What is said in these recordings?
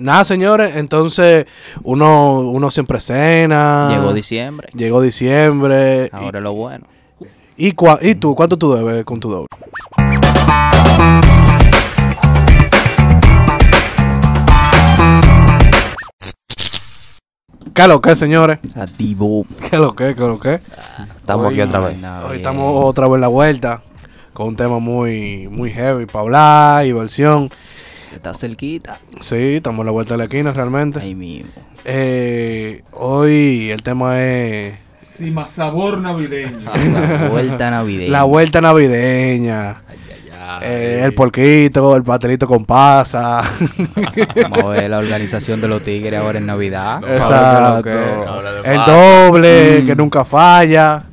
Nada, señores, entonces uno, uno siempre cena. Llegó diciembre. Llegó diciembre. Ahora es lo bueno. ¿Y, cua- ¿Y tú? ¿Cuánto tú debes con tu doble? ¿Qué es lo que, señores? Activo. ¿Qué es lo que? ¿Qué es lo que? Estamos aquí otra vez. Hoy estamos otra vez en la vuelta con un tema muy, muy heavy para hablar, diversión. Está cerquita. Sí, estamos en la vuelta de la esquina realmente. Ahí mismo. Eh, hoy el tema es Sí, más sabor navideño. La vuelta navideña. la vuelta navideña. Eh, el porquito, el pastelito con pasa. Vamos a ver la organización de los tigres ahora en Navidad. Exacto. El doble, Mm. que nunca falla.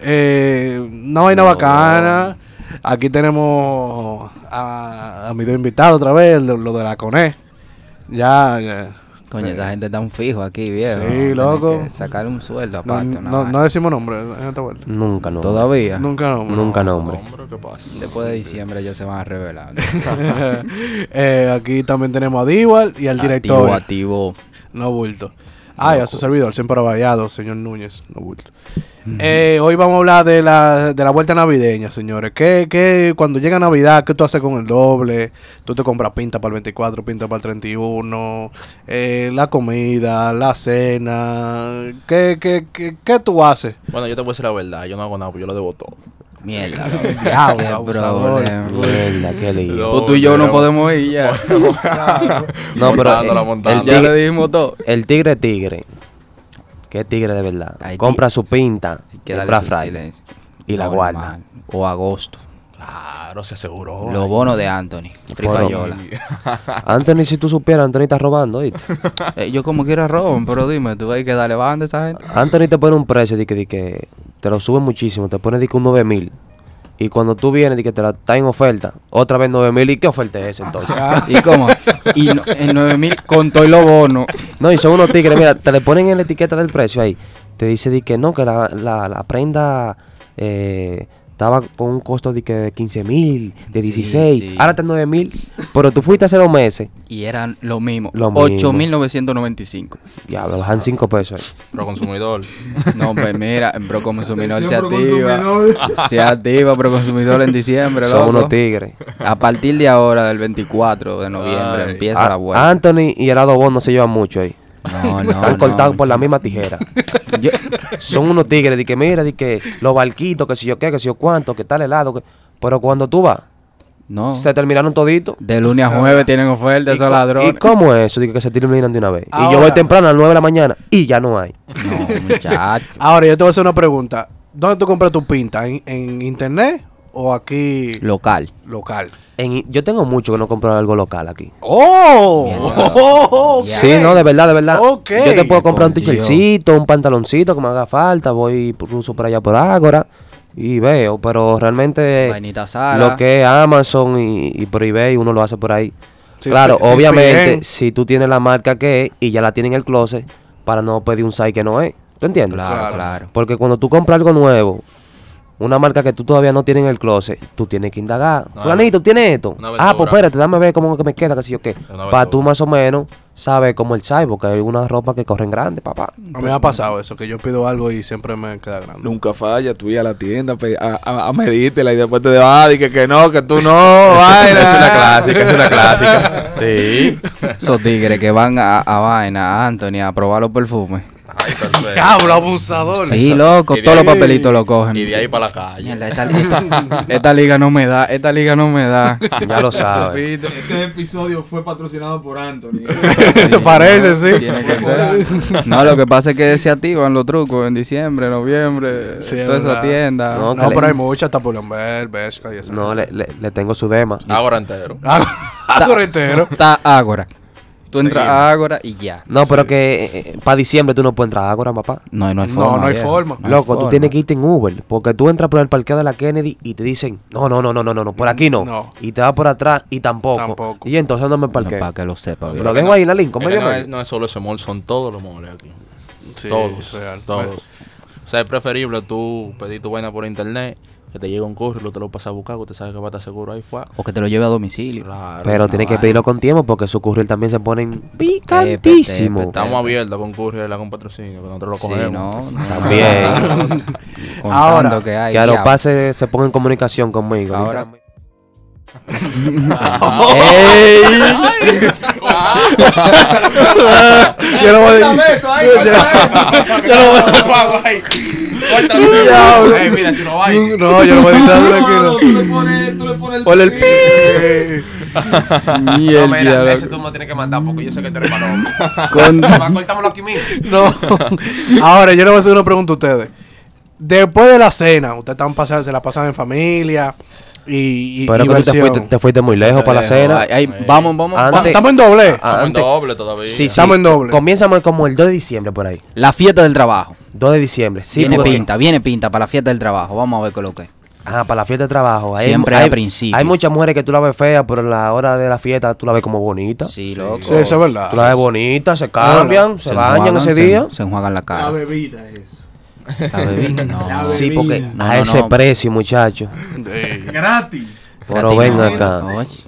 Eh, una vaina bacana. Aquí tenemos a, a mis dos invitados otra vez, lo, lo de la CONE. Ya, ya. Coño, esta gente está un fijo aquí, viejo. Sí, loco. que Sacarle un sueldo aparte. no- decimos nombre en esta vuelta. Nunca, no. Todavía. Nunca nombre. Nunca nombre. ¿qué pasa? Después de diciembre ellos se van a revelar. Eh, aquí también tenemos a Diwal y al director. Activo, activo. No bulto. Ah, y a su servidor, siempre vallado, señor Núñez, no bulto. Eh, hoy vamos a hablar de la, de la vuelta navideña, señores. ¿Qué, qué, cuando llega Navidad, qué tú haces con el doble? Tú te compras pinta para el 24, pinta para el 31, eh, la comida, la cena. ¿Qué, qué, qué, qué tú haces? Bueno, yo te voy a decir la verdad. Yo no hago nada, pues yo lo debo todo. Mierda. Diablo, abusador. problema. Mierda, qué lío. Pues tú y yo no podemos ir ya. No, pero el, ya tigre, le dijimos todo. el tigre tigre. ¿Qué tigre de verdad? Compra su pinta su Friday silencio. y la guarda. O agosto. Claro, se aseguró. Los bonos de Anthony. Fripayola. Anthony, si tú supieras, Anthony está robando, ¿viste? Eh, yo como quiera roban, pero dime, tú hay que darle banda a esa gente. Anthony te pone un precio de que, de que te lo sube muchísimo, te pone de que un 9000. Y cuando tú vienes de que te la está en oferta, otra vez 9000. ¿Y qué oferta es esa entonces? ¿Y cómo? Y no- en 9000 con todo y los bonos. No, y son unos tigres, mira, te le ponen en la etiqueta del precio ahí. Te dice de que no, que la, la, la prenda eh, estaba con un costo de que de 15 mil, de Sí, 16, sí. ahora está en 9 mil. Pero tú fuiste hace dos meses, Y eran lo mismo. Lo mismo. 8995. diablo, bajan 5 pesos ahí. Pro consumidor. No, pues mira, Pro Consumidor se activa. Proconsumidor. Se activa Pro Consumidor en diciembre, Son loco. unos tigres. A partir de ahora, del 24 de noviembre, Ay. empieza A- la vuelta. Anthony y Helado Bon no se llevan mucho ahí. No, no, Están no. cortados por la misma tijera. Yo- Son unos tigres de que mira, de que los barquitos, que si yo qué, que si yo cuánto, que tal helado. que- Pero cuando tú vas, no. se terminaron toditos. De lunes a jueves tienen ofertas ¿Y, esos ladrones. ¿Y cómo es eso? de que se terminan de una vez. y yo voy temprano a las 9 de la mañana y ya no hay. No, muchacho. Ahora, yo te voy a hacer una pregunta. ¿Dónde tú compras tu pinta? ¿En, en internet o aquí Local. local? En- yo tengo mucho que no compro algo local aquí. ¡Oh! Oh, ok. Sí, no, de verdad, de verdad. Yo te puedo comprar un t-shirtcito, un pantaloncito que me haga falta. Voy incluso por allá por Ágora y veo. Pero realmente lo que es Amazon y, y por eBay uno lo hace por ahí. Claro, obviamente, si tú tienes la marca que es y ya la tienes en el closet, para no pedir un size que no es. ¿Tú entiendes? Claro, Claro. claro. Porque cuando tú compras algo nuevo, una marca que tú todavía no tienes en el closet, tú tienes que indagar. No, Fulanito, ¿tienes esto? una Ah, pues espérate, dame ver cómo que me queda, que sé yo qué. Una Para tú más o menos saber cómo el size, porque hay unas ropas que corren grandes, papá. A mí me ha pasado eso, que yo pido algo y siempre me queda grande. Nunca falla, tú ir a la tienda a, a, a medírtela y después te vas y que, que no, que tú no, vaina. es una clásica, es una clásica. Sí. Esos tigres que van a, a vaina, a Anthony, a probar los perfumes. ¡Diablo, abusador! Sí, loco, todos los ahí- papelitos lo cogen. Y de ahí para la calle. Mierda, esta, esta- esta liga no me da, esta liga no me da. Ya lo sabes. Este episodio fue patrocinado por Anthony. Sí, Parece, sí. Tiene que ser. No, lo que pasa es que se activan los trucos en diciembre, noviembre, Sí, es toda esa tienda. No, No, pero le- hay muchas, hasta Pull&Bear, Bershka y eso. No, le, le, le tengo su dema. Ahora entero. Algo entero. Está Ágora. Tú entras Seguimos. a Ágora y ya. No, pero que para diciembre tú no puedes entrar ahora, papá. No, no hay forma. no hay viejo. forma. No hay Loco, tú forma. tienes que irte en Uber, porque tú entras por el parqueo de la Kennedy y te dicen, no, no, no, no, no, no, no, por aquí no. No. Y te vas por atrás y tampoco. Tampoco. Y entonces no me No, parqueo. para que lo sepa, viejo. Lo dejo ahí en la Es medio no, es, no es solo ese mall, son todos los malls aquí. Sí, todos. real. Todos. O sea, es preferible tú pedir tu vaina por internet, que te llega un curry, lo te lo pasa a buscar, que usted sabe que va a estar seguro ahí fue. O que te lo lleve a domicilio. Claro. Pero tiene que pedirlo con tiempo porque su curry también se ponen picantísimo. tepe, Estamos abiertos con de la con patrocinio, que nosotros lo Sí, cogemos. no, no. También. Ahora, que hay. Que a los pases se pongan en comunicación conmigo. Ahora- Yo no voy a Yo no voy a Ey, mira, si no va ahí. No, yo no voy a editar tranquilo. tú le pones, tú le pones el Ponle el pi. El No, mira, ese tú me tienes que mandar porque yo sé que tú eres paloma. Con- Cortámoslo aquí mismo. No. Ahora, yo le voy a hacer una pregunta a ustedes. Después de la cena, ustedes están pasando, se la pasan en familia y, y, Pero y que tú te fuiste, te fuiste muy lejos para la cena. Ay, ay, vamos, vamos. Antes-. ¿Estamos en doble? Ah, Estamos en doble todavía. Sí, sí. Estamos en doble. Comienzamos como el 2 de diciembre por ahí. La fiesta del trabajo. 2 de diciembre. Sí, viene porque- pinta, viene pinta para la fiesta del trabajo. Vamos a ver qué es lo que es. Ah, para la fiesta de trabajo. Hay- Siempre hay, al principio. Hay muchas mujeres que tú la ves fea, pero en la hora de la fiesta tú la ves como bonita. Sí, loco. Sí, eso es verdad. Tú la ves bonita, se cambian, se, bañan enjuagan, ese se- día. Se enjuagan la La cara. bebida es. La bebida. No. La Sí, porque No, a no, ese no. precio, muchacho. Gratis. Pero ven acá.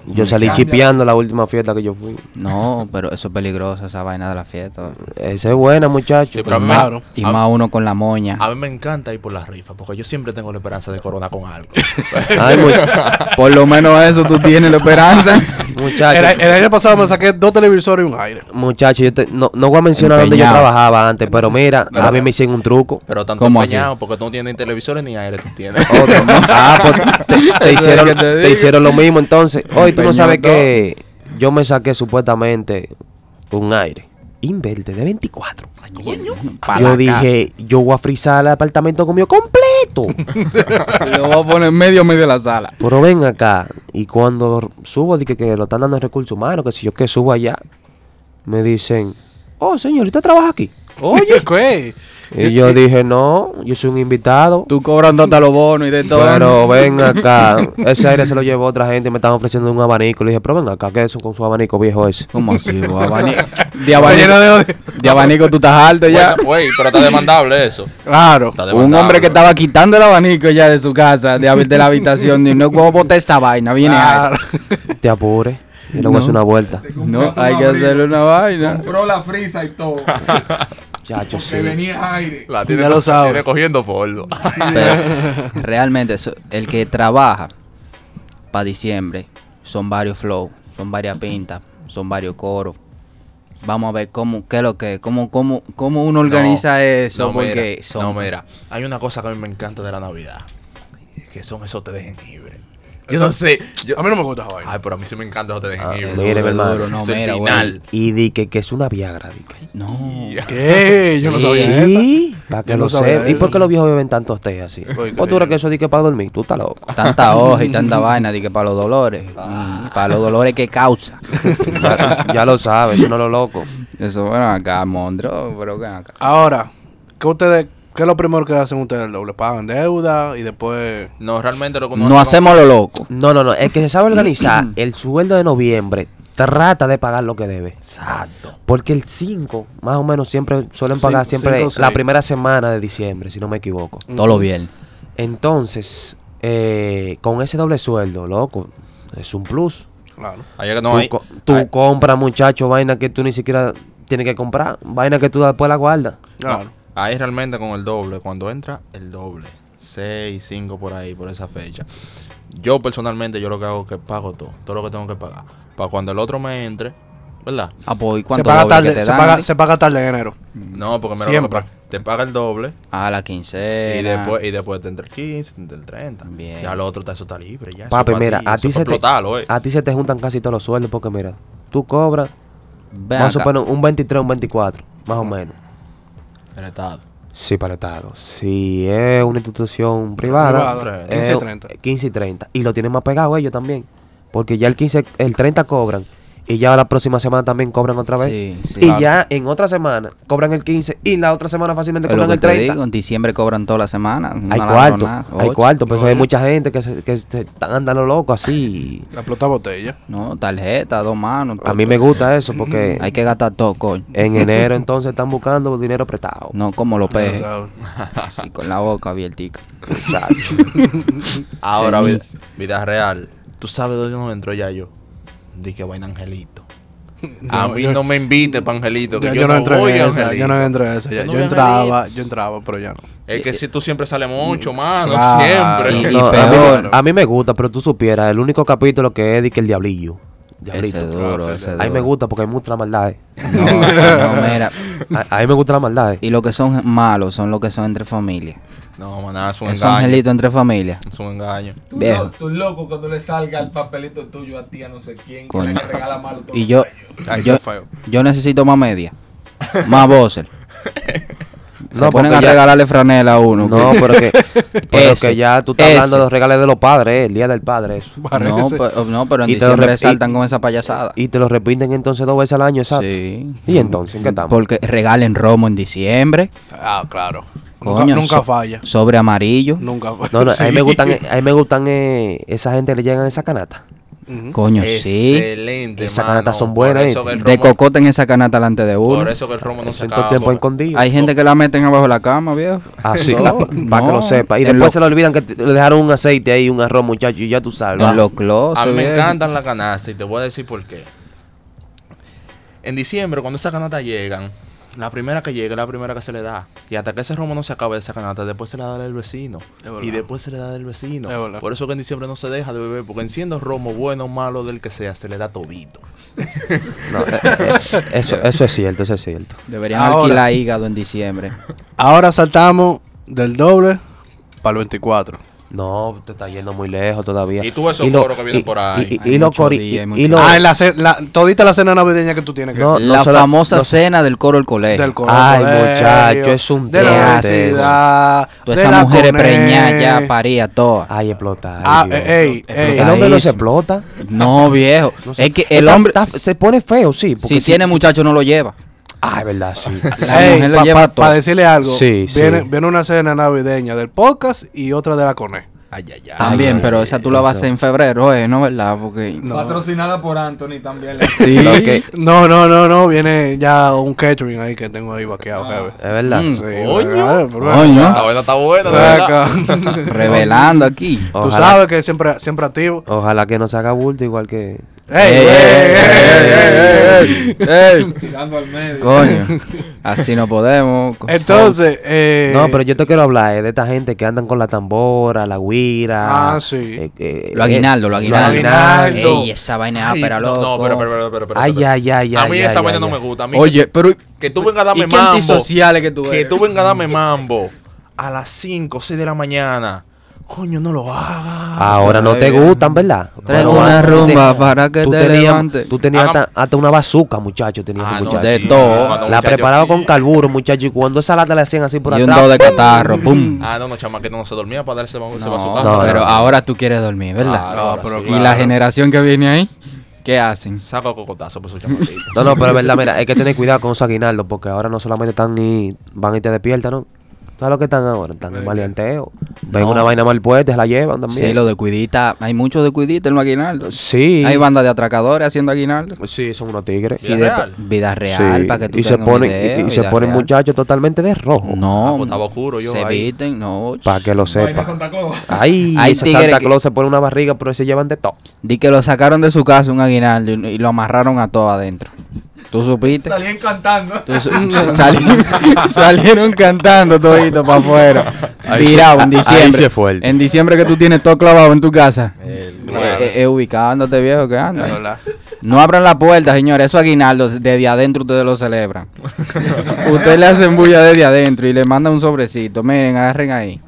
Yo salí chipeando la última fiesta que yo fui. No, pero eso es peligroso, esa vaina de la fiesta. Esa es buena, muchacho. Sí, pero a mí, Claro. Y a- más uno con la moña. a mí me encanta ir por la rifa, porque yo siempre tengo la esperanza de corona con algo. Ay, Por lo menos eso tú tienes la esperanza. muchacho. El, el año pasado me saqué dos televisores y un aire. Muchacho, yo te- no, no voy a mencionar dónde yo Empeñado. trabajaba antes, pero mira, a mí me hicieron un truco. Pero tanto ¿Cómo así? empeñado, porque tú no tienes ni televisores ni aire, tú tienes. Ah, pues te, te hicieron, que te hicieron lo mismo entonces. Hoy tú no sabes que yo me saqué supuestamente un aire. Inverte de 24. Pa' yo dije, yo voy a frizar el apartamento conmigo completo. Lo voy a poner medio medio de la sala. Pero ven acá. Y cuando subo, dije que lo están dando en recursos humanos, que si yo que subo allá, me dicen, oh señorita trabaja aquí. Oye, ¿qué? Y yo dije, no, yo soy un invitado. Tú cobrando hasta los bonos y de todo. Pero ven acá, ese aire se lo llevó otra gente y me estaban ofreciendo un abanico. Le dije, pero ven acá, ¿qué es eso con su abanico viejo ese? ¿Cómo así? bo? Abani- De abanico, de abanico tú estás alto ya. Güey, pero está demandable eso. Claro. Un hombre que estaba quitando el abanico ya de su casa, de, de la habitación, y no puedo botar esta vaina, viene Claro. Te apure. Y luego No. hace una vuelta. No, hay que hacerle una vaina. Compró la frisa y todo. Chacho, Que sí. venía aire. La tiene, Ya lo sabe. tiene cogiendo polvo. Pero realmente, eso- el que trabaja para diciembre son varios flow, son varias pintas, son varios coros. Vamos a ver cómo, qué es lo que, cómo, cómo, cómo uno organiza eso, no, porque mira, son no, mira, hay una cosa que a mí me encanta de la Navidad, que son esos té de Yo no sé, yo- A mí no me gusta esa vaina. ay, pero a mí sí me encanta esos té de Ah, mire, mi hermano. No, mira, final. Y di que, que es una Viagra. di que. no. ¿Qué? Yo no sabía eso. Sí, para que Yo lo no sepa. ¿Y eso. por qué los viejos beben tantos té así? Pues, ¿Vos tú crees que eso di que para dormir? Tú estás loco. Tanta hoja y tanta vaina de que para los dolores, mm, para los dolores que causa. ya, ya lo sabes, eso no es lo loco. Eso, bueno, acá, Mondro, pero ven acá. Ahora, ¿qué ustedes, qué es lo primero que hacen ustedes el doble? Pagan deuda y después. No, realmente lo que No hace hacemos lo loco. No, no, no. El que se sabe organizar, el sueldo de noviembre, trata de pagar lo que debe. Exacto. Porque el 5, más o menos, siempre suelen Cinco- pagar siempre cinco o la primera semana de diciembre, si no me equivoco. Todo lo bien. Entonces, eh, con ese doble sueldo, loco, es un plus. Claro. Allá que no tú hay. co- tú ay, compras, muchacho, vaina que tú ni siquiera tienes que comprar, vaina que tú después la guardas. Claro. Ahí realmente con el doble, cuando entra el doble, 6, 5 por ahí, por esa fecha. Yo personalmente, yo lo que hago es que pago todo, todo lo que tengo que pagar. Para cuando el otro me entre, ¿verdad? Ah, pues, ¿y Se paga, doble que tarde, te se, dan? paga, se paga tarde en enero. No, porque lo que Siempre. pasa, te paga el doble A la quincena. y después, y después te entra el 15, te entra el 30. Bien. Ya lo otro está, eso está libre. Ya, Papi, pa' mira, a ti, se te, eh. a ti se te juntan casi todos los sueldos porque mira, tú cobras, Ven a acá. suponer un 23, un 24, más o menos. El Estado. Sí, para el Estado. Si es una institución privada, Privada, es 15 y 30. 15 y 30. Y lo tienen más pegado ellos también. Porque ya el 15, el 30 cobran y ya la próxima semana también cobran otra vez. Sí, sí. y Claro. ya en otra semana cobran el 15 y la otra semana fácilmente lo cobran el te 30. digo, en diciembre cobran toda la semana. Hay cuarto, hay cuarto, pero eso hay mucha gente que se, que se están andando locos así. La explota botella. No, tarjeta, dos manos. A mí me gusta eso porque Hay que gastar todo, coño. en enero entonces están buscando dinero prestado. No como los Ya pejes. Así con la boca abiertica. Muchacho. Ahora, vida, vida real. ¿Tú sabes dónde no entro ya yo? Di que vaina Angelito. A mí yo- no me invite pa' Angelito, que Yo, yo, yo no entré voy en esa, yo no entré en esa. ya. Yo no entraba, yo entraba, pero ya no. Es que si tú siempre sales mucho, mano, Claro. siempre. Y- No, a, mí, peor. a mí me gusta, pero tú supieras, el único capítulo que es de que el diablillo. Diablito. Ese duro, ese sí. A mí me duro. gusta porque hay mucha maldad. eh. No, no, mira. A, a mí me gusta la maldad. eh. Y los que son malos son los que son entre familias. No, maná, es un engaño. angelitos entre familias. Es un engaño. Tú, Viejo. lo- tú loco cuando le salga el papelito tuyo a ti, a no sé quién, que Coño. le regala malo todo. Y yo, yo, yo necesito más media. Más buzzer. Se No, ponen a ya- regalarle franela a uno. No, pero que, pero Ese, que ya tú estás ese. hablando de los regales de los padres, eh, el día del padre. eso. No, pero, no, pero en Y te lo diciembre saltan con esa payasada. Y te lo repiten entonces dos veces al año, exacto. Sí. Y entonces, ¿en qué estamos? Porque regalen romo en diciembre. Ah, claro. Coño, nunca nunca so- falla. Sobre amarillo. Nunca falla. No, no, a mí me gustan, a mí me gustan eh, esa gente que le llegan esa canata. Ujú. Coño, sí. Excelente, Esas canatas son Por buenas, eso ¿eh? el De romo- cocote en esa canata delante de uno. Por eso que el romo no se acaba. tiempo porque- escondido. Hay gente que la meten abajo de la cama, viejo. Así, No, para que lo sepa. Y en después lo- se le olvidan que le dejaron un aceite ahí, un arroz, muchacho, y ya tú sabes. En los closets. A mí me viejo. encantan las canastas y te voy a decir por qué. En diciembre, cuando esas canastas llegan, la primera que llega es la primera que se le da. Y hasta que ese romo no se acabe de esa canasta, después se le da del vecino. Y después se le da del vecino. Por eso que en diciembre no se deja de beber, porque enciendo romo, bueno o malo, del que sea, se le da todito. No, eh, eh, eso, eso es cierto, eso es cierto. Deberían Ahora- alquilar hígado en diciembre. Ahora saltamos del doble para el 24. No, te está yendo muy lejos todavía. Y tú esos lo- coros que vienen por ahí. Y, y- y los los- ah, en la, la- todita la cena navideña que tú tienes que No, la sola- famosa no- cena del coro del colegio. del coro Ay, colegio, muchacho, es un de la universidad, Todas esas la mujeres preñadas ya paría todas. Ay, explota. ay, Ah, ey, ey. el hombre no se explota. No, viejo. No sé. Es que el hombre, está- se pone feo, sí. porque si tiene muchacho, no lo lleva. Ay, verdad, sí. La lo Para lleva todo. decirle algo, Sí, sí. viene, una cena navideña del podcast y otra de la CONE. Ay, ay, ay. También, ay, pero esa tú la vas a hacer en febrero, ¿eh? ¿No, verdad? Porque... No. Patrocinada por Anthony también. Sí. Lo que- No, no, no, no, viene ya un catering ahí que tengo ahí vaqueado, jefe. es verdad. Mm. Sí, Coño. pero Coño. La vaina está buena, de verdad. acá. Revelando aquí. Tú Ojalá, sabes que siempre, siempre activo. ojalá que no se haga bulto igual que. ¡Ey, Ey, ey, ey, ey, ey, ey, ey! ey. Tirando al medio. Coño. Así no podemos. Entonces, eh, No, pero yo te quiero hablar eh, de esta gente que andan con la tambora, la guira. Ah, sí. eh, eh, Lo aguinaldo, lo aguinaldo. aguinaldo. Ey, esa vaina es ápera, no, loco. No, pero, pero, pero, pero, pero, Ay, pero. ay, ay, A mí ay, esa ay, vaina no ay. me gusta. A mí Oye, pero... que tú vengas a darme ¿Y qué mambo. antisociales que tú Que tú vengas a darme mambo a las 5 o 6 de la mañana. Coño, no lo hagas. Ahora no te gustan, ¿verdad? Traigo Bueno, una rumba te- para que tú te tenías, levantes. Tú tenías hasta, hasta una bazooka, muchacho. Tenías Ah, un no, de sí, todo. La muchacho preparaba sí. con carburo, muchacho. Y cuando esa lata le hacían así por Y un atrás. do de catarro, pum. Ah, no, no, chama, que no se dormía para darse No, casa. no, pero no. ahora tú quieres dormir, ¿verdad? Claro, No, ahora pero sí. Y la generación que viene ahí, ¿qué hacen? Saca cocotazo por su chamaquito. No, no, pero es verdad, mira, hay que tener cuidado con esos aguinaldos porque ahora no solamente están y van y te despiertan, ¿no? ¿Sabes lo que están ahora? Están en maleanteo. Ven No. una vaina mal puesta, se la llevan también. Sí, lo de cuidita, hay muchos de cuidita en los aguinaldos. Sí. Hay bandas de atracadores haciendo aguinaldos. Sí, son unos tigres. Sí, ¿Vida de real? vida real, Sí, para que tú y se ponen, y- video, y, se ponen muchachos totalmente de rojo. No, Ah, pues estaba oscuro yo se ahí. visten, no. Para que lo sepa. Santa Claus. Ay, Hay esa Santa que- Claus se pone una barriga, pero se llevan de todo. Di que lo sacaron de su casa un aguinaldo y, y lo amarraron a todo adentro. ¿Tú supiste? Salían cantando. Tú su- salieron, salieron cantando todito para afuera. Virado en ahí diciembre. sí es fuerte. En diciembre que tú tienes todo clavado en tu casa. El- Eh, eh, eh, ubicándote, viejo, que anda. No abran la puerta, señores. Esos aguinaldos desde adentro ustedes lo celebran. ustedes le hacen bulla desde adentro y le mandan un sobrecito. Miren, agarren ahí.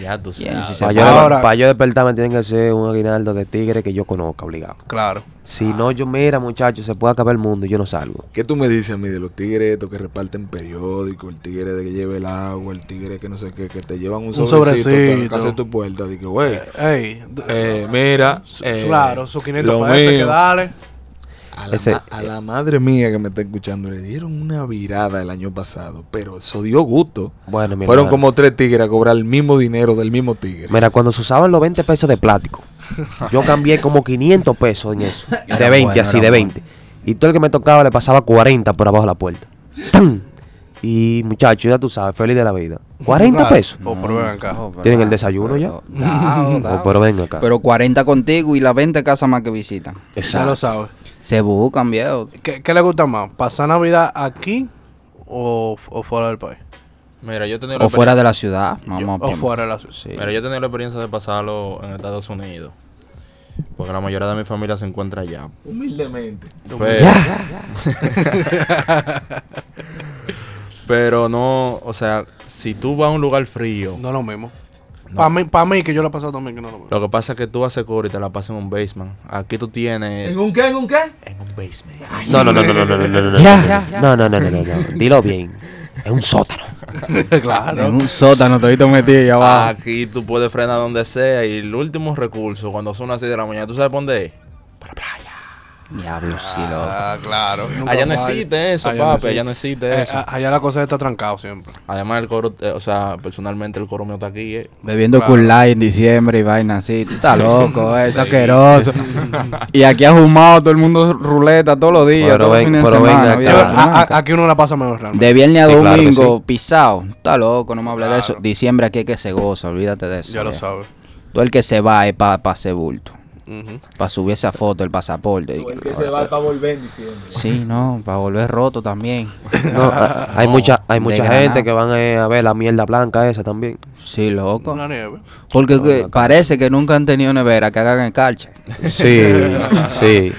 Ya tú Bien, sabes. si se Para yo, Ahora- pa' yo despertarme tienen que ser un aguinaldo de tigre que yo conozca, obligado. Claro. Si no, yo, mira, muchachos, se puede acabar el mundo y yo no salgo. ¿Qué tú me dices a mí de los tigres estos que reparten periódicos, el tigre de que lleve el agua, el tigre que no sé qué, que te llevan un Un sobrecito, sobrecito. casa de tu puerta? Dije, güey, Ey, d- eh, mira, su- eh, mira, sus 500 lo pesos hay que mío. dale. A la, Ese- ma- a la madre mía que me está escuchando le dieron una virada el año pasado, pero eso dio gusto. Bueno, Fueron como tres tigres a cobrar el mismo dinero del mismo tigre. Mira, cuando se usaban los 20 pesos de plástico, yo cambié como 500 pesos en eso. De 20, bueno, así, de bueno. 20. Y todo el que me tocaba le pasaba 40 por abajo de la puerta. ¡Tan! Y muchachos, ya tú sabes, feliz de la vida. 40 Claro. pesos. Oh, pero ven acá. No, ¿Tienen el desayuno ya? Dao, Oh, dao. pero ven acá. Pero 40 contigo y las 20 casas más que visitan. Ya lo Exacto. sabes. Se buscan, viejo. ¿Qué, qué le gusta más? ¿Pasar Navidad aquí o, o fuera del país? Mira, yo he tenido la O fuera de la ciudad. Vamos a O fuera de la ciudad. Sí. Mira, yo he tenido la experiencia de pasarlo en Estados Unidos. Porque la mayoría de mi familia se encuentra allá. Humildemente. Pero, pero no, o sea, si tú vas a un lugar frío, No lo mismo. Para mí, pa' mí, que yo lo he pasado también, que no lo que pasa es que tú haces coro y te la pasas en un basement. Aquí tú tienes un qué? ¿En un qué? en un basement. No, no, no, no, no, no, no, no, no, no, Ya. no, no, no, no, no, no, dilo bien. Es un sótano. claro. En un sótano, todito metido allá abajo. Aquí tú puedes frenar donde sea y el último recurso, cuando son las 6 de la mañana, ¿tú sabes dónde es? Para la playa. Diablo, sí, loco. Ah, claro. Nunca Allá no existe eso, Allá papi, existe. allá no existe Eh, eso. allá la cosa está trancado siempre. Además el coro, eh, o sea, personalmente el coro mío está aquí. eh. Bebiendo Claro. Cool Light en diciembre y vaina así. Tú estás loco, eh, es asqueroso. y aquí ha fumado todo el mundo ruleta todos los días, Pero ven- pero semana. venga. A- a- Nunca. aquí uno la pasa mejor realmente. De viernes a Sí, claro domingo, sí. pisado. Está loco, no me hables de eso. Claro. Diciembre aquí es que se goza, olvídate de eso. ya lo sabes. Todo el que se va es para pa hacer bulto. Para subir esa foto, el pasaporte. El que se va para volver en diciembre. Sí, no, para volver roto también. No, hay mucha, hay mucha Granada. gente que van eh, a ver la mierda blanca esa también. Sí, loco. Una nieve. Porque que parece que nunca han tenido nevera que hagan el calche. Sí, sí.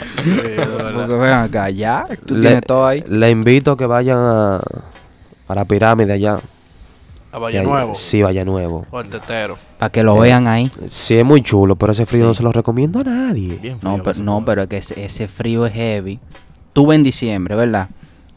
Porque vean acá, ya, tú Le- tienes todo ahí. Le invito a que vayan a, a la pirámide allá. A Que Valle hay- Nuevo. Sí, Valle Nuevo. O el tetero. Para que lo vean ahí. Sí, es muy chulo, pero ese frío Sí. no se lo recomiendo a nadie. Bien frío No, pero, no, pero es que ese, ese frío es heavy. Tú ves en diciembre, ¿verdad?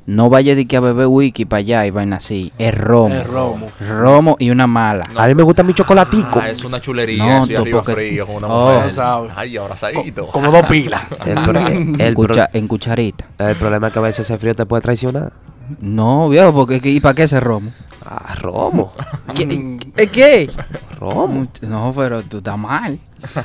No vayas de que a beber wiki para allá y vaina así. Es romo. Es romo. Romo y una mala. A mí me gusta mi chocolatico. Ah, es una chulería, No, arriba porque- frío con una Oh. mujer. Ya sabes. Ay, abrazadito. Como dos pilas. El, el cucha- en cucharita. el problema es que a veces ese frío te puede traicionar. No, viejo, porque ¿y para qué ese romo? Ah, romo. ¿Es qué? Romo. No, pero tú estás mal.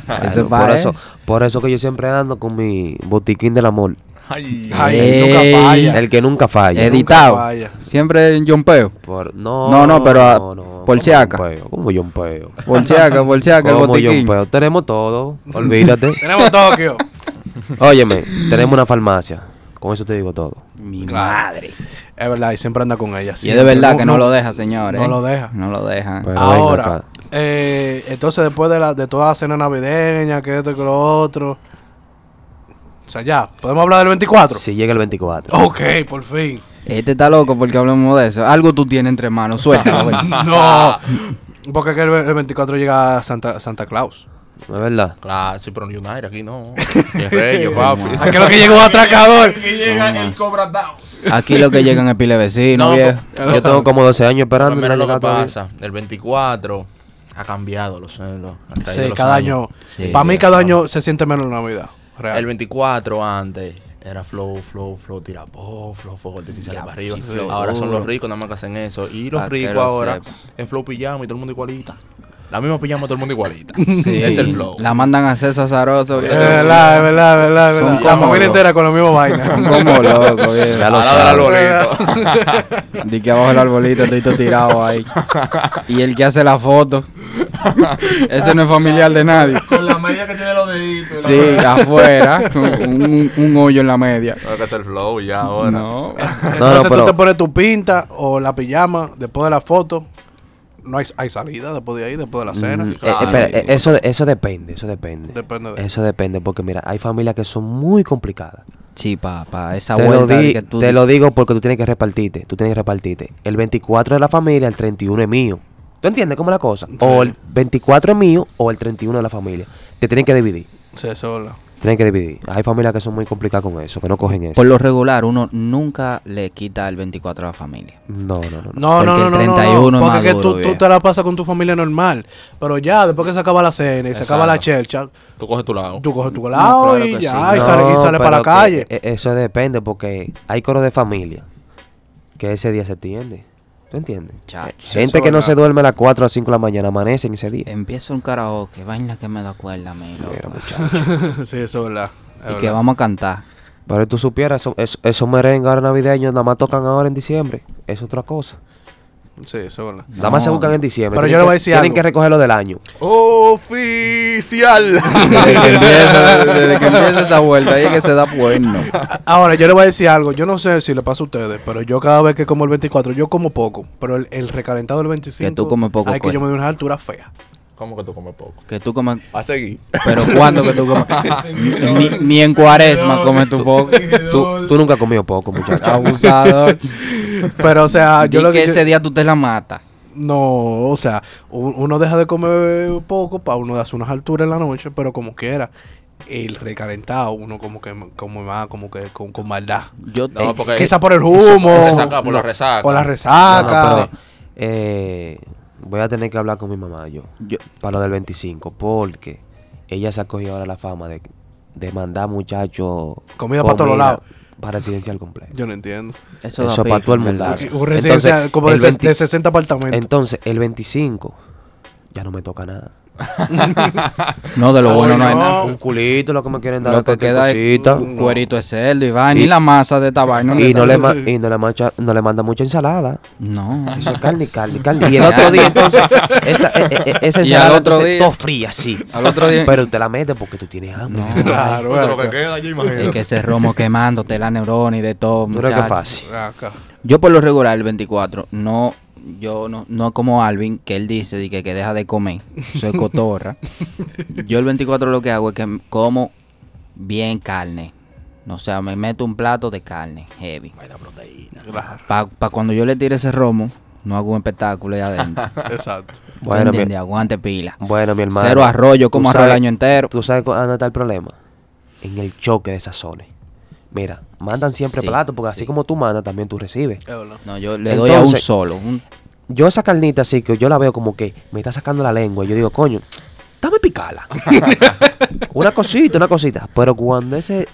Claro, Eso es por eso, por eso que yo siempre ando con mi botiquín del amor. Ay, Ay, Ey. nunca falla. El que nunca falla. Nunca editado. falla. Siempre en yompeo. Por, no, No, no, pero, ah, no, por ¿cómo si aca. yompeo? ¿Cómo yompeo? Por si acá, por si acá, el ¿Cómo botiquín. yompeo? Tenemos todo, olvídate. Tenemos Tokio. Óyeme, tenemos una farmacia. Con eso te digo todo. Mi Claro. madre. Es verdad, y siempre anda con ella. Y es de verdad que no lo deja, señores. No lo deja. No lo deja. Pero Ahora, eh, entonces después de, la, de toda la cena navideña, que esto y que lo otro. O sea, ya, ¿podemos hablar del 24? Si llega el 24. Ok, por fin. Este está loco porque hablamos de eso. Algo tú tienes entre manos. Suéltalo, ven. no. Porque es que el, el 24 llega Santa, Santa Claus. ¿No es verdad? Claro, sí, pero en United aquí no. Es papi. Aquí lo que llega un atracador. llega el Cobra Downs. Aquí lo que llegan es pile vecino, No, viejo. Yo tengo como 12 años esperando. mira no lo que pasa. El 24 ha cambiado los de Sí, los cada años. año. Sí, para mí, cada año se siente menos la Navidad. Real. El 24 antes era flow, flow, flow, tirapó, flow, fuego artificial para arriba. sí, flow. ahora son los ricos nada más que hacen eso. Y los ricos ahora sepa. en flow pijama y todo el mundo igualita. La misma pijama todo el mundo igualita. Sí. Es el flow. La mandan a hacer azaroso. Es verdad, es verdad, es verdad, Son. La familia entera con la misma vaina. Como loco, viejo. Ya lo del arbolito. Di que abajo el arbolito estoy tirado ahí. Y el que hace la foto. Ese no es familiar de nadie. Con la media que tiene los deditos. Sí, afuera. con Un, un hoyo en la media. Tengo que hacer flow ya ahora. No. Entonces tú pero- te pones tu pinta o la pijama después de la foto. No hay, hay salida después de ahí, después de la cena. Mm, eh, espera, eh, eso, eso depende, eso depende. Depende de Eso depende, porque mira, hay familias que son muy complicadas. Sí, pa, esa Te, lo, di- que tú te lo digo porque tú tienes que repartirte, tú tienes que repartirte. El 24 de la familia, el 31 es mío. ¿Tú entiendes cómo es la cosa? O el 24 es mío o el 31 de la familia. Te tienen que dividir. Sí, eso es verdad. Tienen que dividir. Hay familias que son muy complicadas con eso, que no cogen eso. Por lo regular, uno nunca le quita el 24 a la familia. No, no, no. no. No, no, Porque no, el no, 31 no, es porque más que duro, tú, tú te la pasas con tu familia normal, pero ya después que se acaba la cena y se acaba la Exacto. chelcha, Tú coges tu lado. tú coges tu lado claro y ya, sí. y sale, y No, sale para la calle. eh, Eso depende porque hay coro de familia que ese día se atiende. ¿Tú entiendes? Chacho. Sí, Gente que no se duerme a las 4 o 5 de la mañana, amanecen ese día. Empieza un karaoke, vaina que me da cuerda a mí, loco. Mira, muchacho. sí, eso es verdad. es Y que vamos a cantar. Pero tú supieras, eso- eso- esos merengues ahora navideños nada más tocan ahora en diciembre. Es otra cosa. Sí, eso es verdad. Nada más se No. buscan en diciembre. Pero Tienen yo le voy a que- decir Tienen algo. que recogerlo del año. Oficial. Desde que empieza, desde que empieza esa vuelta, ahí es que se da bueno. Ahora, yo le voy a decir algo. Yo no sé si le pasa a ustedes, pero yo cada vez que como el 24, yo como poco. Pero el, el recalentado del 25. Que tú comes poco, Hay que yo me doy una altura fea. ¿Cómo que tú comes poco? Que tú comes. A seguir. Pero ¿cuándo que tú comes? ni, ni en cuaresma comes tu poco. Tú, tú nunca has comido poco, muchacho. Abusador. Pero, o sea, yo lo que que. yo- ese día tú te la matas. No, o sea, uno deja de comer poco para uno darse unas alturas en la noche, pero como quiera. El recalentado, uno como que como más, como que con, con maldad. Yo No, porque. Quizá por el humo. Por la resaca, por la resaca. Por la No, no, resaca. pero, eh, voy a tener que hablar con mi mamá yo, Yo- para lo del 25 porque ella se ha cogido ahora la fama de, de mandar muchachos Comida pa' todos lados. para residencial completo. Yo no entiendo. Eso, Eso para todo el mundo. Un residencial como de, el ses- 20 de 60 apartamentos. Entonces, el 25 ya no me toca nada. No, de lo Ah, bueno no hay nada. Un culito, lo que me quieren dar. Lo que queda es un cuerito de cerdo y vaina. Y la masa de esta vaina. Y no, le ma- y no le mancha, no le manda mucha ensalada. No. Eso es carne, carne, carne. Y el otro día, entonces, esa, eh, eh, esa Y al ensalada otro entonces, día- todo fría, sí. Al otro día. Pero te la metes porque tú tienes hambre. No. Claro, Eso es lo que queda allí, Es imagínate. que ese romo quemándote la neurona y de todo. Creo que fácil. Yo por lo regular el 24 no yo no, no como Alvin que él dice de que, que deja de comer, soy cotorra. yo el 24 lo que hago es que como bien carne. O sea, me meto un plato de carne heavy. Vaina proteína. Claro. Para cuando yo le tire ese romo, no hago un espectáculo ahí adentro. Exacto. Bueno, mi. Aguante pila. bueno, mi hermano. Cero arroz, yo tú como arroz el año entero. ¿Tú sabes cu- dónde está el problema? En el choque de sazones. Mira, mandan siempre Sí, platos porque sí. así como tú mandas, también tú recibes. No, yo le doy a un solo. un- Yo esa carnita así que yo la veo como que me está sacando la lengua. y Yo digo, coño, dame picala. una cosita, una cosita. Pero cuando ese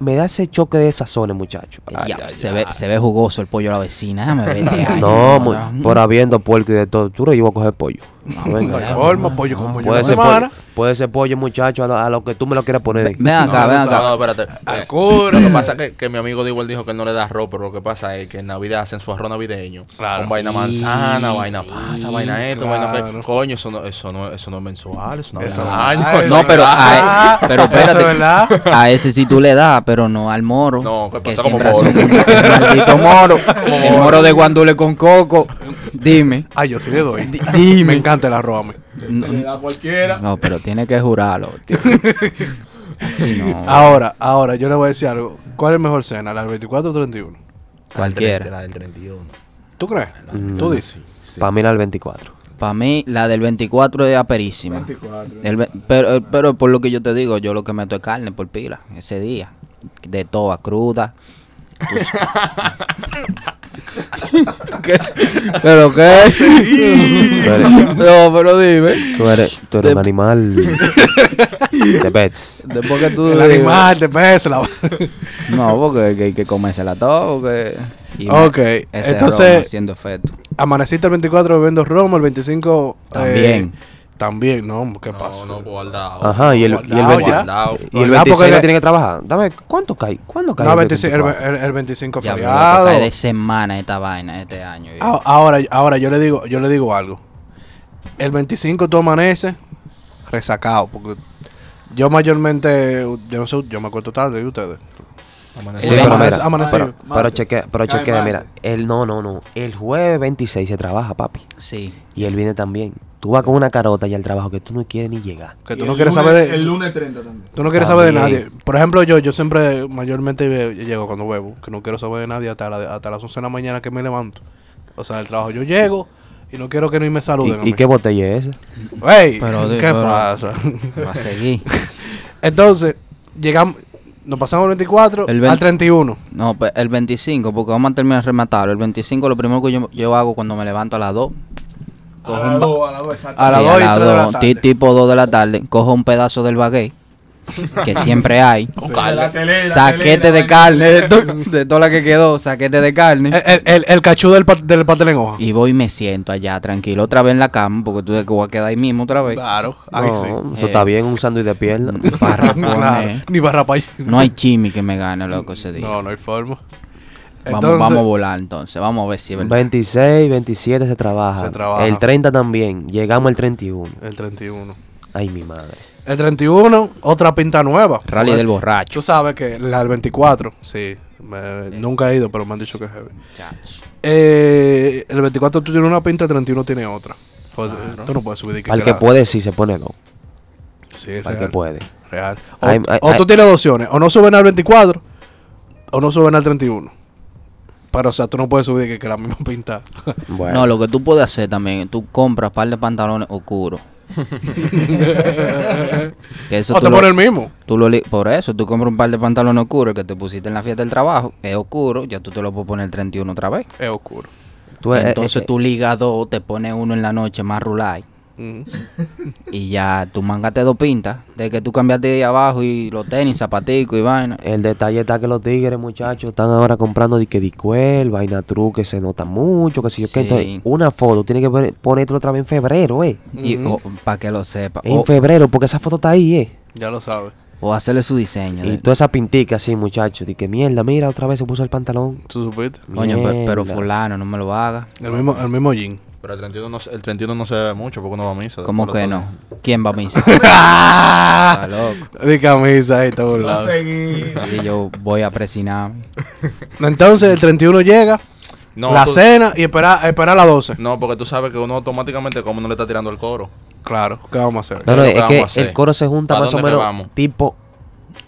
me da ese choque de sazones, muchacho. ay, ya, ay, se. Ve, se ve jugoso el pollo a la vecina. Este año, No, ¿verdad? por habiendo puerco y de todo. Tú lo llevo a coger pollo. No, venga. No hay forma, pollo con pollo Puede ser, semana. pollo, puede ser pollo, muchacho, a lo, a lo que tú me lo quieras poner. Ven acá, no, ven acá. No, espérate. Eh. Lo que pasa es que, que mi amigo de igual dijo que él no le da arroz, pero lo que pasa es que en Navidad hacen su arroz navideño. Claro. Con vaina Sí, manzana, vaina sí, pasa, vaina esto, vaina claro. pe- Coño, eso no, eso no, eso no es mensual, eso no es año. Ah, No, pero a, pero Eso es espérate, verdad. a ese sí tú le das, pero no al moro. No, ¿qué que pasa? Como moro. maldito moro. el moro de guandule con coco. Dime. Ay, yo sí le doy. dime. Me encanta el arroz a mí. No, cualquiera. no, pero tiene que jurarlo. tío. Así no. Ahora, ahora, yo le voy a decir algo. ¿Cuál es mejor cena? ¿La del 24 o 31? Cualquiera. La del 31. ¿Tú crees? Mm. Tú dices. Para mí era el 24. Para mí, la del 24 es aperísima. El ve- pero, eh, pero por lo que yo te digo, yo lo que meto es carne por pila ese día. De toda cruda. ¿Qué? ¿Pero qué? No, pero dime. tú eres, tú eres un animal de pets. Después que tú El animal de peso. La... No, porque que hay que comérsela todo. Porque... y Ok, ese entonces- haciendo efecto. Amaneciste el 24 bebiendo romo, el 25... eh, También. ¿no? ¿Qué No, pasa? no, guardado. Ajá, y el, y el, Guardado 20 ya. Guardado. y el Guardado 26 porque- no tiene que trabajar. Dame, ¿cuánto cae? ¿Cuándo cae? No, el 25, el, 24? el- el 25 Ya, feriado. cae de semana esta vaina este año. viejo. Ah, Ahora, ahora yo le digo, yo le digo algo. El 25 tú amaneces resacado, porque yo mayormente, yo no sé, yo me acuerdo tarde y ustedes. Sí, pero amanece- mira, pero, pero chequea, pero chequea, mira, el no, no, no, el jueves 26 se trabaja, papi, Sí. y el viene también. Tú vas con una carota y al trabajo que tú no quieres ni llegar. Que tú Y no quieres lunes- saber de, El lunes 30 también. tú no quieres saber de nadie. Por ejemplo, yo, yo siempre mayormente be- llego cuando huevo, que no quiero saber de nadie hasta, la- hasta las 11 de la mañana que me levanto. O sea, del trabajo yo llego y no quiero que ni me saluden. ¿Y, qué botella es esa? Ey, Pero ¿qué pero- pasa? Va a seguir. Entonces, llegamos, nos pasamos el 24 El al 20. 31. No, pues el 25, porque vamos a terminar de rematarlo. El 25 lo primero que yo, yo hago cuando me levanto a las 2. Cojo un ba- a las 2 Sí, a y las 3 de la dos, tarde. ti- tipo 2 de la tarde, cojo un pedazo del baguette, que siempre hay. Saquete de carne, de, to- de toda la que quedó, saquete de carne. El, el, el, cachú del, del pastel en hoja. Y voy y me siento allá, tranquilo, otra vez en la cama, porque tú que voy a quedar ahí mismo otra vez. Claro, ahí No, sí. Eso Eh, está bien, un sándwich de pierna. Para Claro, ni. No hay chimi que me gane, loco, ese día. No, no hay forma. Vamos, Entonces, vamos a volar entonces, vamos a ver si es verdad. 26, 27 se trabaja. Se trabaja. El 30 también. Llegamos el 31. El 31. Ay, mi madre. El 31, otra pinta nueva. Rally del borracho. Tú sabes que la del 24, sí. me- nunca he ido, pero me han dicho que es heavy. Eh, el 24 tú tienes una pinta, el 31 tiene otra. Pues, Tú no puedes subir Al que puede, sí se pone dos. Sí, Al que real. puede. Real. O, o tú tienes dos opciones. O no suben al 24 o no suben al 31. Pero, o sea, tú no puedes subir que, que la misma pinta. Bueno. No, lo que tú puedes hacer también, tú compras par de pantalones oscuros. que eso o tú te lo- pones el mismo. Tú lo li- por eso, tú compras un par de pantalones oscuros que te pusiste en la fiesta del trabajo, es oscuro, ya tú te lo puedes poner el 31 otra vez. Es oscuro. Tú, eh, Entonces eh, tú ligas dos, te pones uno en la noche más rulay Ujú. y ya tú mangaste dos pintas de que tú cambiaste ahí abajo y los tenis, zapaticos y vaina. El detalle está que los tigres, muchachos, están ahora comprando dique dicuel, vaina tru, que se nota mucho, que si yo Sí. Entonces, una foto tiene que poner- ponértelo otra vez en febrero, eh. Y Ujú. para que lo sepa. En febrero, porque esa foto está ahí, eh. Ya lo sabes. o hacerle su diseño. Y de- toda esa pintica así, muchachos. De que mierda, mira, otra vez se puso el pantalón. ¿Tú supiste? Coño, pe- pero Mierda. fulano, no me lo haga. El mismo, el mismo jean. Pero el 31 no, se- el 31 no se ve mucho porque uno va a misa. ¿Cómo que no? ¿Quién va a misa? Está loco. De camisa ahí, todo. Y yo voy a presionar. Entonces, el 31 llega, No, la tú- cena y espera, espera a las 12. No, porque tú sabes que uno automáticamente como no le está tirando el coro. Claro, ¿qué vamos a hacer? El coro se junta ¿Pa' más o menos tipo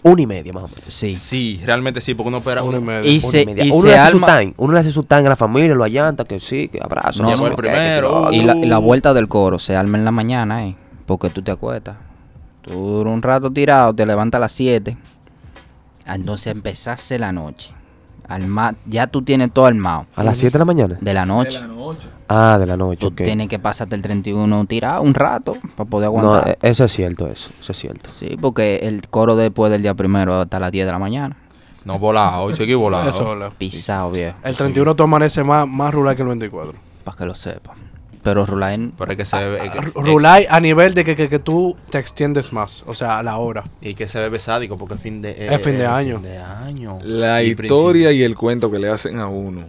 una y media, más o menos. Sí. Sí, realmente sí, porque uno espera. Una y media. Y Una se, y media. y uno se le hace su time, uno le hace su time a la familia, lo allanta, que sí, que abrazo. No, que no, sí, el que- que primero. Y la, y la vuelta del coro se arma en la mañana, ¿eh? Porque tú te acuestas. Tú duras un rato tirado, te levantas a las 7. Entonces empezase la noche. Arma- ya tú tienes todo armado. A las 7 de la mañana. De la noche. Ah, de la noche, Tú tienes que pasarte el 31 tirado un rato para poder No, aguantar. eh, eso es cierto, eso, eso es cierto. Sí, porque el coro después del día primero hasta las 10 de la mañana. No volado, hoy seguí volado. Eso. Pisado, viejo. El 31 tú amanece más, más rural que el 24. Para que lo sepa. Pero Rulain, Pero es que se ve. es que- R- Rural a nivel de que, que, que tú te extiendes más, o sea, a la hora. Y que se ve besádico porque es fin de, Es fin de año. fin de año. La Y historia y el cuento que le hacen a uno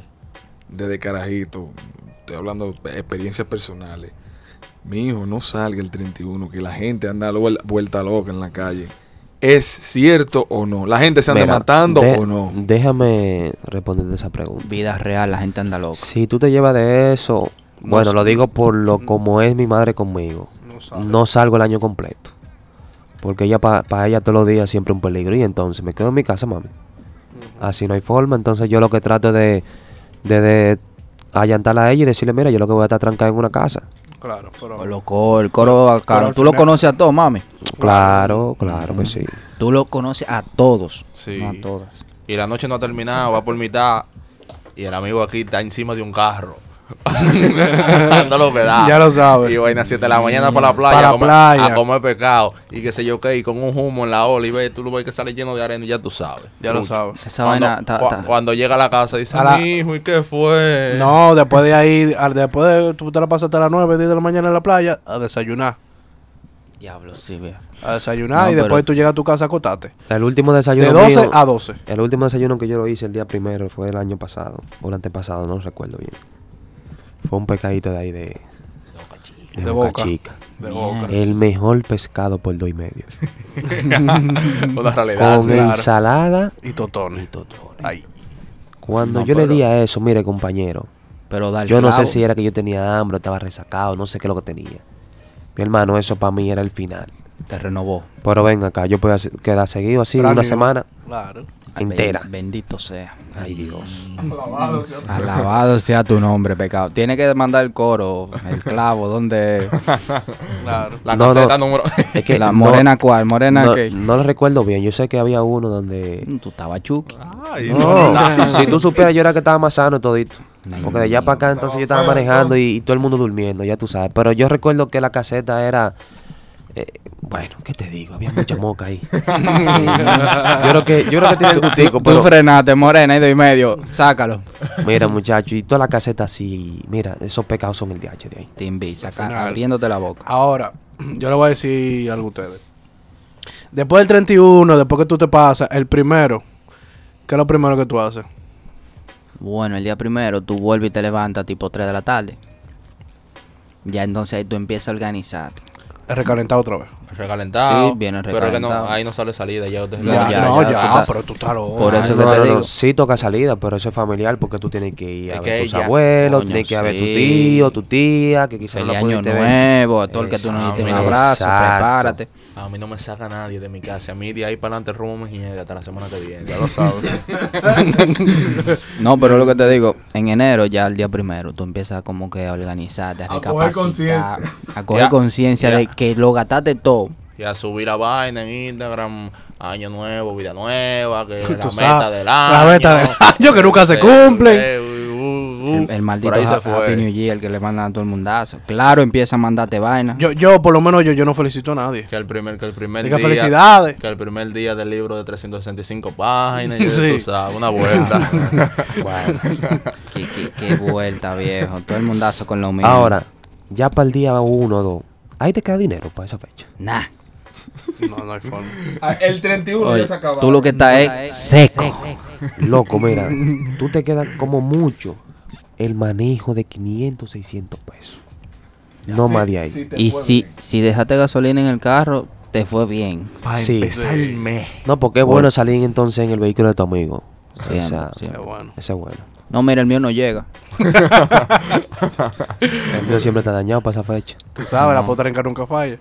desde carajito, estoy hablando de experiencias personales. Mi hijo no salga el 31, que la gente anda vuel- vuelta loca en la calle. ¿Es cierto o no? ¿La gente se anda Mira, matando de- o no? Déjame responderte esa pregunta. vida real, la gente anda loca. Si tú te llevas de eso, bueno, lo digo por lo como es mi madre conmigo. No salgo el año completo. Porque ella para ella todos los días siempre un peligro. Y entonces me quedo en mi casa, mami. Así no hay forma. Entonces yo lo que trato es de, de, de allantarla a ella y decirle, mira, yo lo que voy a estar trancada en una casa. Claro, pero. O loco, el coro acá. Pero Tú lo conoces a todos, mami. Claro, claro que sí. Tú lo conoces a todos. Sí. No a todas. Y la noche no ha terminado, va por mitad. Y el amigo aquí está encima de un carro. Ya lo sabes. Y vaina 7 de la mañana para la playa, Para a, comer, playa. a comer pescado. Y qué sé yo qué, y con un humo en la ola. Y ve, tú lo ves que sale lleno de arena y ya tú sabes. Ya lo sabes. Esa Cuando, vaina cuando llega a la casa dice, la- mi hijo, ¿y qué fue? No, después de ahí, al- después de tú te la pasas hasta las 9, 10 de la mañana en la playa, a desayunar. Diablo, sí, viejo. A desayunar No, y después tú llegas a tu casa a acotarte. El último desayuno De 12 mío- a 12. El último desayuno que yo lo hice el día primero fue el año pasado, o el antepasado, no recuerdo bien. Fue un pescadito de ahí de, de, De Boca Boca. Chica. De boca. El mejor pescado por dos y medio. Una realidad. Con claro. ensalada Y totones. y todo. Ay. Cuando No, yo le di a eso, mire compañero, Pero da el yo no sé si era que yo tenía hambre, o estaba resacado, no sé qué es lo que tenía. Mi hermano, eso para mí era el final. Te renovó. Pero ven acá, yo puedo quedar seguido así Brand una semana. Claro. Entera. Ben- Bendito sea. Ay, Dios. Alabado sea tu nombre, pecado. Tiene que mandar el coro, el clavo, donde Claro. La No, caseta no. número. Es que la no- morena cuál, morena no, que no lo recuerdo bien. Yo sé que había uno donde. tú estabas chuki. Ay, No, no. si tú supieras, yo era que estaba más sano y todito. Porque de allá para acá, entonces yo estaba manejando y, y todo el mundo durmiendo, ya tú sabes. Pero yo recuerdo que la caseta era. Eh, bueno, ¿qué te digo? Había mucha moca ahí. Yo creo que, yo creo que tiene el gustico, Tú pero. frenaste, morena, y dos y medio. Sácalo. Mira, muchacho, y toda la caseta así. Mira, esos pecados son el DH de ahí. Saca, final. abriéndote la boca. Ahora, yo le voy a decir algo a ustedes. Después del 31, después que tú te pasas, el primero, ¿qué es lo primero que tú haces? Bueno, el día primero tú vuelves y te levantas tipo 3 de la tarde. Ya entonces ahí tú empiezas a organizarte. Es recalentar otra vez. Recalentado. Sí, viene Pero es que no, recalentado. ahí no sale salida. Ya, usted- Ya, ya, no, ya, pero tú estás loco. Por eso Ah, que no, te no, digo. no, Sí toca salida, pero eso es familiar porque tú tienes que ir a Es ver tus ya- abuelos, Coño, tienes que ir a ver tu tío, tu tía, que quizás no año pudiste ver. nuevo, a todo el que tú no diste un abrazo, Exacto. prepárate. A mí no me saca nadie de mi casa. A mí de ahí para adelante rumbo Mejía hasta la semana que viene. Ya lo sabes. No, pero lo que te digo, en enero ya el día primero tú empiezas como que a organizarte, a, A coger recapacitar, conciencia. a coger conciencia de que lo gastaste todo. Y a subir a vaina en Instagram. Año nuevo, vida nueva. Que la sabes, meta del año. la meta del año que nunca se cumplen. Eh, uh, uh, El, el maldito ha- fue. Happy New Year que le mandan a todo el mundazo. Claro, empieza a mandarte vaina. Yo, yo, por lo menos, yo, yo no felicito a nadie. Que el primer, que el primer Diga día. felicidades. Que el primer día del libro de 365 páginas. y Sí. tú sabes, una vuelta. Bueno, qué, qué- qué vuelta, viejo. Todo el mundazo con lo mismo. Ahora, ya para el día uno o dos, ahí te queda dinero para esa fecha. Nah. No, no hay forma. Ah, El 31 Oye, ya se acabó. tú lo que estás es seco. Loco, mira, tú te quedas como mucho el manejo de 500, 600 pesos. No más de ahí. Y si, si dejaste gasolina en el carro, te fue bien. Para Sí. empezar el mes. No, porque es bueno salir entonces en el vehículo de tu amigo. Siempre, Esa- siempre. Qué bueno. Ese es bueno. No, mira, el mío no llega. El mío siempre está dañado para esa fecha. Tú sabes, la potrenca nunca falla.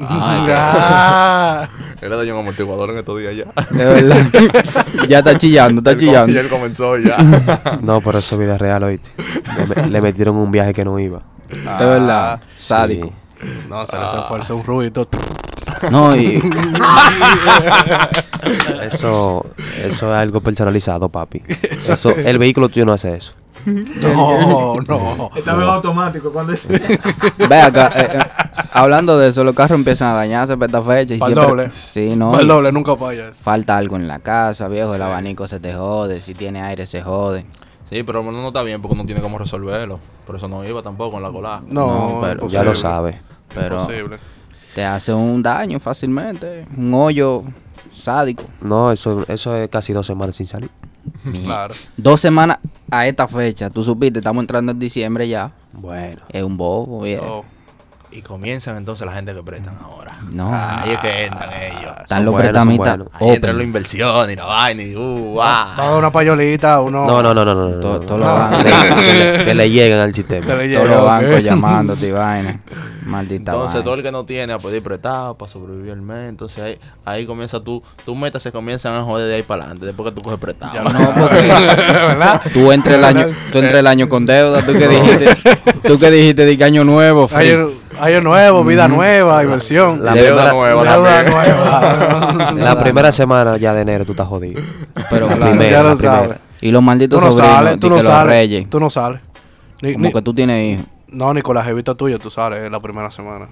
Ah. Él le dañó un amortiguador en estos días ya. de verdad. ya está chillando, está chillando. Y él comenzó ya. No, pero eso es vida real, oíste. Le, me- le metieron un viaje que no iba. De verdad. Sádico. Sí. No, se les esfuerza un ruido. No, y Eso, eso es algo personalizado, papi. Eso, el vehículo tuyo no hace eso. No, no. Estaba en automático cuando ve acá, eh, eh, hablando de eso, los carros empiezan a dañarse para esta fecha. Y Pa'l siempre, doble. Sí, no. el y doble nunca falla eso. Falta algo en la casa, viejo. El abanico se te jode. Si tiene aire, se jode. Sí, pero no, no está bien porque no tiene cómo resolverlo. Por eso no iba tampoco en la colada. No, No, pero. Ya lo sabe. Pero Imposible. Te hace un daño fácilmente. Un hoyo sádico. No, eso, eso es casi dos semanas sin salir. Claro. Dos semanas a esta fecha. Tú supiste, estamos entrando en diciembre ya. Bueno. Es un bobo, viejo. Oh. Y comienzan entonces la gente que prestan ahora. No. Ahí es que entran ellos. Están los buenos. Ahí entra open. la inversión y la vaina y uh, Va a ah. dar una payolita, uno. No, no, no, no, no. no, To- no. todos los Que bancos, le- que le- que le lleguen al sistema. Todos los bancos llamándote y vaina. Maldita Entonces vaina. todo el que no tiene a pedir prestado para sobrevivir el mes. Entonces ahí, ahí comienza tú, tus metas se comienzan a joder de ahí para adelante. Después que tú coges prestado. Ya No, porque ¿Verdad? tú entre el año, tú entre el año con deuda, tú que dijiste, tú que dijiste de que año nuevo. Año, nuevo, vida nueva, inversión. La Deuda primera- nueva Deuda nueva. La primera semana ya de enero tú estás jodido. pero La primera, ya lo la primera. sabes. y los Tú malditos no sobrinos, sales, tú que no los sales. reyes, Tú no sales. Ni- como ni- que tú tienes hijos. No, ni con la jevita tuya tú sales la primera semana.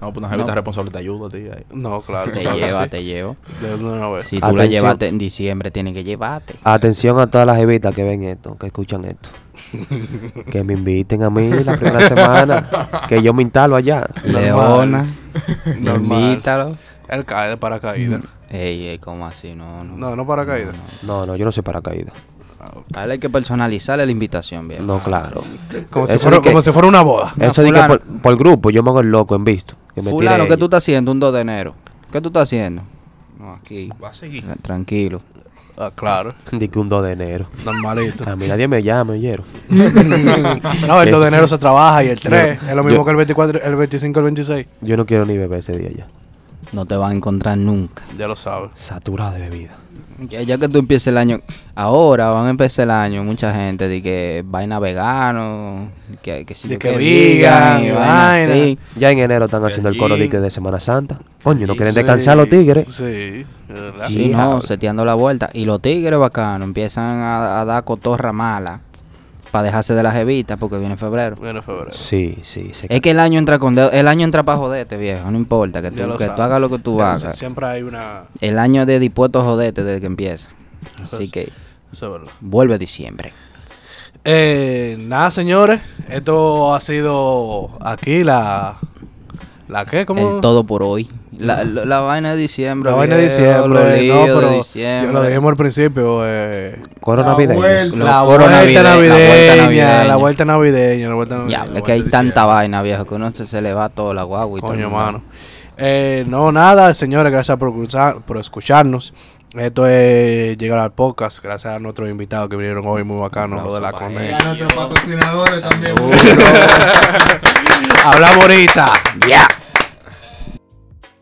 No, pues una jevita responsable te ayuda a ti ahí. No, claro. Te claro lleva, sí. te lleva. De una vez. Si tú la llevaste en diciembre, tienes que llevarte. Atención a todas las evitas que ven esto, que escuchan esto. que me inviten a mí la primera semana. que yo me instalo allá. Leona, Normal. invítalo. Él cae de paracaídas. Ey, ey, ¿cómo así? No, no. No, no paracaídas. No, no, yo no soy paracaídas. A él hay que personalizarle la invitación, bien. No, claro. Como, si fuera, como si fuera una boda. Eso fulano. por, por grupo yo me hago el loco en visto. Que me Fulano, ¿qué tú estás haciendo un 2 de enero? ¿Qué tú estás haciendo? No, aquí. Va a seguir. Tra- Tranquilo. Ah, claro. Di que un 2 de enero. Normalito. A mí nadie me llama, oyeron. No, el 2 de enero se trabaja y el 3 es lo mismo yo- que el 24, el 25 el 26. Yo no quiero ni beber ese día ya. No te vas a encontrar nunca. Ya lo sabes. Saturado de bebida. Ya, ya que tú empieces el año, ahora van a empezar el año, mucha gente de que vaina vegano, que, que si De que vegan, y vaina así. Ya en enero están haciendo el coro de, de Semana Santa. Coño, no quieren Sí. descansar los tigres. Sí. Sí, Sí, no, habla. seteando la vuelta. Y los tigres bacanos empiezan a, a dar cotorra mala para dejarse de las evitas porque viene febrero. Bueno, febrero. Sí, sí. Se Es que el año entra con dedo- el año entra para joderte, viejo, no importa, que tú, que tú hagas lo que tú hagas. Siempre hay una. El año de dispuesto a joderte desde que empieza. Eso Así es- que Eso es verdad. vuelve diciembre. Eh, nada, señores. Esto ha sido aquí la. ¿La qué? ¿Cómo? El todo por hoy. La, la- la vaina de diciembre. La vaina de diciembre. los no, de pero diciembre. yo lo dijimos al principio. Eh, Coro La navideño. vuelta. navideña, la vuelta navideña, la vuelta navideña. Ya, la es que hay tanta vaina, viejo, que uno se, se le va toda la guagua y todo. Coño, el mano. Eh, no, nada, señores, gracias por, escuchar- por escucharnos. Esto es llegar al podcast. Gracias a nuestros invitados que vinieron hoy, muy bacanos, lo de la Aplauso Cone. para nuestros patrocinadores también. Hablamos ahorita. Ya.